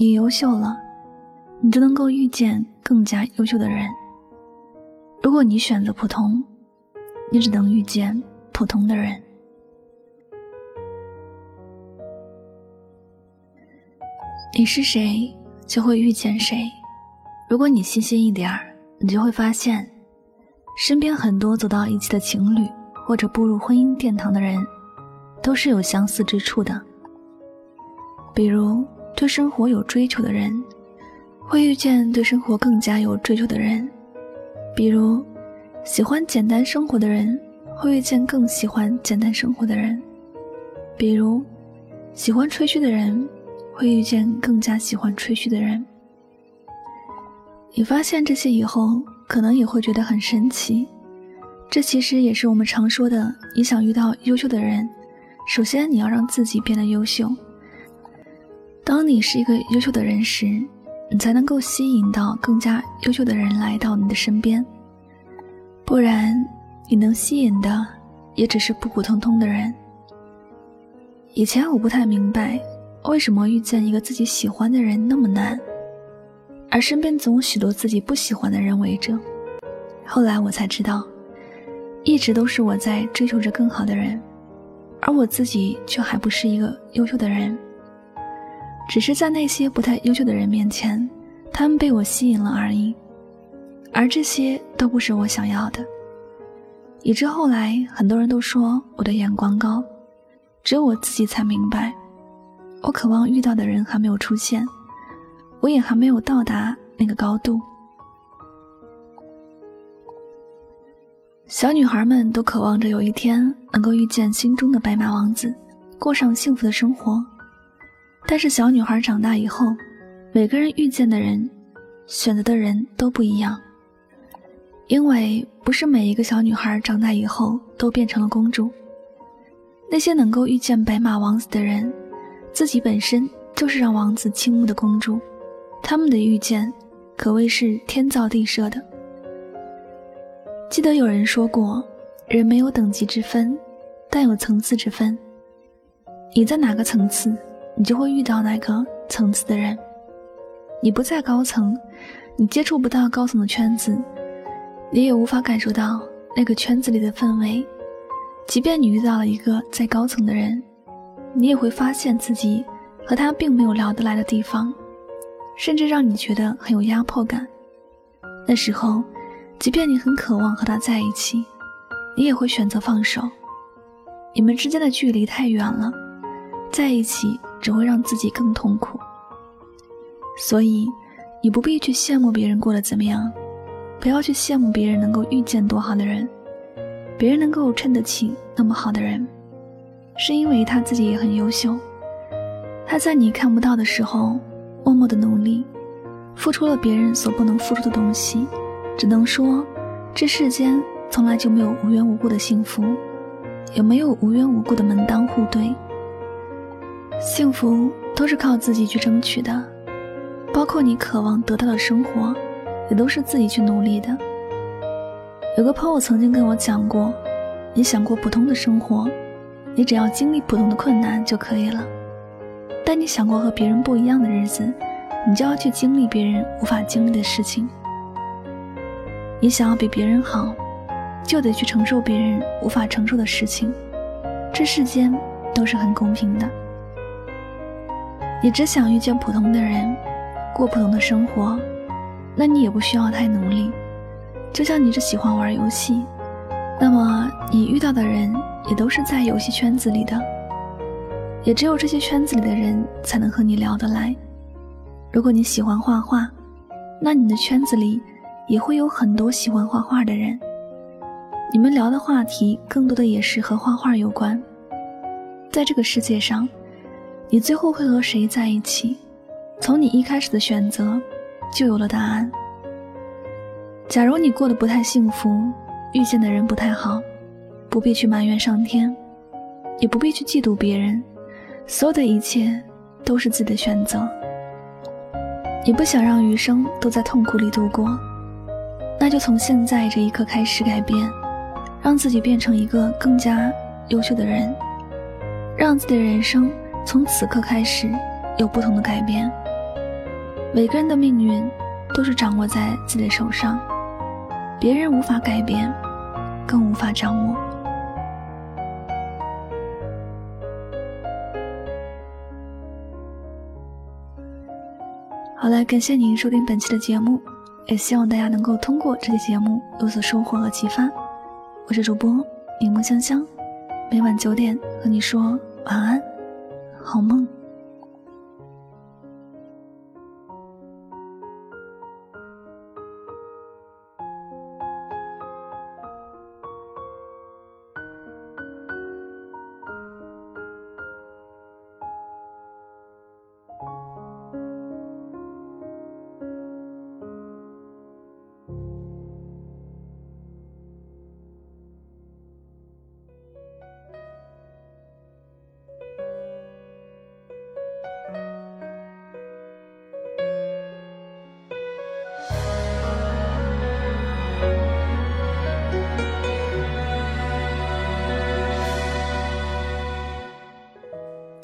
你优秀了，你就能够遇见更加优秀的人。如果你选择普通，你只能遇见普通的人。你是谁，就会遇见谁。如果你细心一点儿，你就会发现，身边很多走到一起的情侣，或者步入婚姻殿堂的人，都是有相似之处的。比如。对生活有追求的人，会遇见对生活更加有追求的人；比如，喜欢简单生活的人，会遇见更喜欢简单生活的人；比如，喜欢吹嘘的人，会遇见更加喜欢吹嘘的人。你发现这些以后，可能也会觉得很神奇。这其实也是我们常说的：你想遇到优秀的人，首先你要让自己变得优秀。当你是一个优秀的人时，你才能够吸引到更加优秀的人来到你的身边。不然，你能吸引的也只是普普通通的人。以前我不太明白，为什么遇见一个自己喜欢的人那么难，而身边总有许多自己不喜欢的人围着。后来我才知道，一直都是我在追求着更好的人，而我自己却还不是一个优秀的人。只是在那些不太优秀的人面前，他们被我吸引了而已，而这些都不是我想要的。以致后来很多人都说我的眼光高，只有我自己才明白，我渴望遇到的人还没有出现，我也还没有到达那个高度。小女孩们都渴望着有一天能够遇见心中的白马王子，过上幸福的生活。但是小女孩长大以后，每个人遇见的人，选择的人都不一样。因为不是每一个小女孩长大以后都变成了公主。那些能够遇见白马王子的人，自己本身就是让王子倾慕的公主，他们的遇见可谓是天造地设的。记得有人说过，人没有等级之分，但有层次之分。你在哪个层次？你就会遇到那个层次的人。你不在高层，你接触不到高层的圈子，你也无法感受到那个圈子里的氛围。即便你遇到了一个在高层的人，你也会发现自己和他并没有聊得来的地方，甚至让你觉得很有压迫感。那时候，即便你很渴望和他在一起，你也会选择放手。你们之间的距离太远了，在一起。只会让自己更痛苦，所以你不必去羡慕别人过得怎么样，不要去羡慕别人能够遇见多好的人，别人能够衬得起那么好的人，是因为他自己也很优秀，他在你看不到的时候默默的努力，付出了别人所不能付出的东西，只能说这世间从来就没有无缘无故的幸福，也没有无缘无故的门当户对。幸福都是靠自己去争取的，包括你渴望得到的生活，也都是自己去努力的。有个朋友曾经跟我讲过，你想过普通的生活，你只要经历普通的困难就可以了；但你想过和别人不一样的日子，你就要去经历别人无法经历的事情。你想要比别人好，就得去承受别人无法承受的事情。这世间都是很公平的。你只想遇见普通的人，过普通的生活，那你也不需要太努力。就像你只喜欢玩游戏，那么你遇到的人也都是在游戏圈子里的，也只有这些圈子里的人才能和你聊得来。如果你喜欢画画，那你的圈子里也会有很多喜欢画画的人，你们聊的话题更多的也是和画画有关。在这个世界上。你最后会和谁在一起？从你一开始的选择，就有了答案。假如你过得不太幸福，遇见的人不太好，不必去埋怨上天，也不必去嫉妒别人，所有的一切都是自己的选择。你不想让余生都在痛苦里度过，那就从现在这一刻开始改变，让自己变成一个更加优秀的人，让自己的人生。从此刻开始，有不同的改变。每个人的命运都是掌握在自己的手上，别人无法改变，更无法掌握。好了，感谢您收听本期的节目，也希望大家能够通过这期节目有所收获和启发。我是主播柠檬香香，每晚九点和你说晚安，好梦。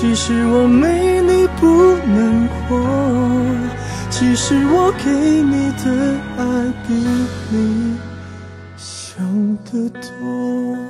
其实我没你不能活，其实我给你的爱比你想的多。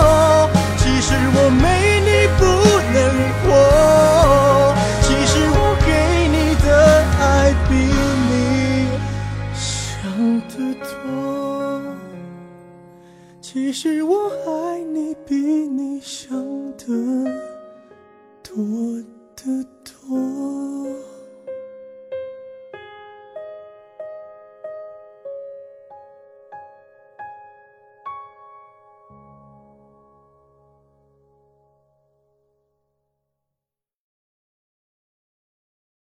想的多得多。